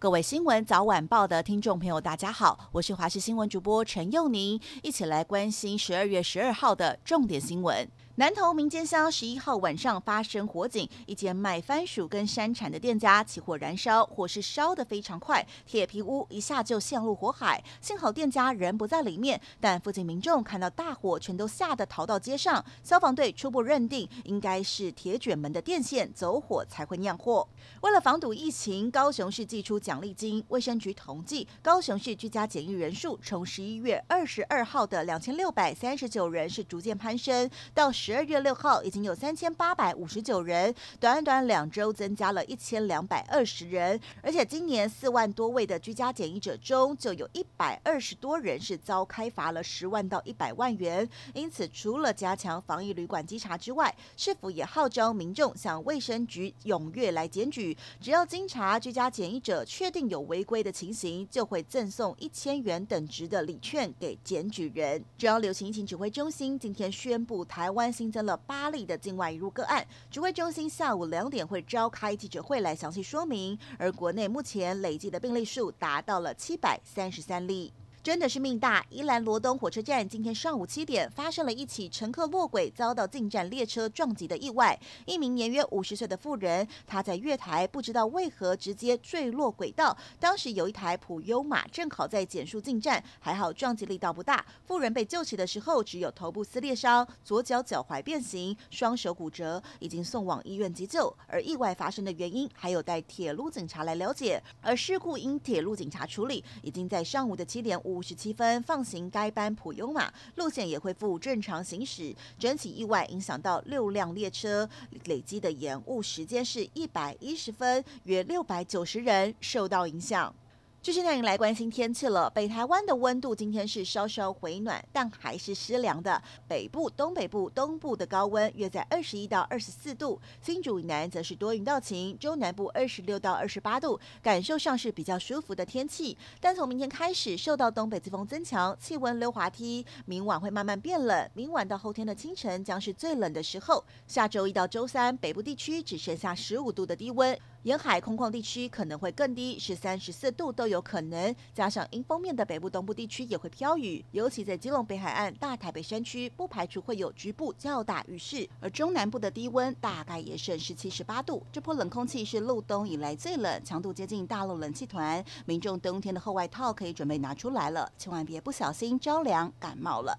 各位新闻早晚报的听众朋友，大家好，我是华视新闻主播陈佑宁，一起来关心十二月十二号的重点新闻。南投民间乡十一号晚上发生火警，一间卖番薯跟山产的店家起火燃烧，火势烧得非常快，铁皮屋一下就陷入火海。幸好店家人不在里面，但附近民众看到大火，全都吓得逃到街上。消防队初步认定，应该是铁卷门的电线走火才会酿祸。为了防堵疫情，高雄市祭出奖励金。卫生局统计，高雄市居家检疫人数从十一月二十二号的两千六百三十九人是逐渐攀升，到十二月六号已经有三千八百五十九人，短短两周增加了一千两百二十人。而且今年四万多位的居家检疫者中，就有一百二十多人是遭开罚了十万到一百万元。因此，除了加强防疫旅馆稽查之外，市府也号召民众向卫生局踊跃来检举。只要经查居家检疫者确定有违规的情形，就会赠送一千元等值的礼券给检举人。中央流行疫情指挥中心今天宣布，台湾新增了八例的境外移入个案。指挥中心下午两点会召开记者会来详细说明。而国内目前累计的病例数达到了七百三十三例。真的是命大！宜兰罗东火车站今天上午七点发生了一起乘客落轨遭到进站列车撞击的意外。一名年约五十岁的妇人，她在月台不知道为何直接坠落轨道。当时有一台普悠玛正好在减速进站，还好撞击力道不大。妇人被救起的时候只有头部撕裂伤，左脚脚踝变形，双手骨折，已经送往医院急救。而意外发生的原因还有待铁路警察来了解。而事故因铁路警察处理，已经在上午的七点五。五十七分放行该班普悠玛，路线也恢复正常行驶。整起意外影响到六辆列车，累积的延误时间是一百一十分，约六百九十人受到影响。继续带您来关心天气了。北台湾的温度今天是稍稍回暖，但还是湿凉的。北部、东北部、东部的高温约在二十一到二十四度，新竹以南则是多云到晴，中南部二十六到二十八度，感受上是比较舒服的天气。但从明天开始，受到东北季风增强，气温溜滑梯，明晚会慢慢变冷。明晚到后天的清晨将是最冷的时候。下周一到周三，北部地区只剩下十五度的低温。沿海空旷地区可能会更低，是三、十四度都有可能。加上阴风面的北部、东部地区也会飘雨，尤其在基隆北海岸、大台北山区，不排除会有局部较大雨势。而中南部的低温大概也剩十七、十八度。这波冷空气是入冬以来最冷，强度接近大陆冷气团，民众冬天的厚外套可以准备拿出来了，千万别不小心着凉感冒了。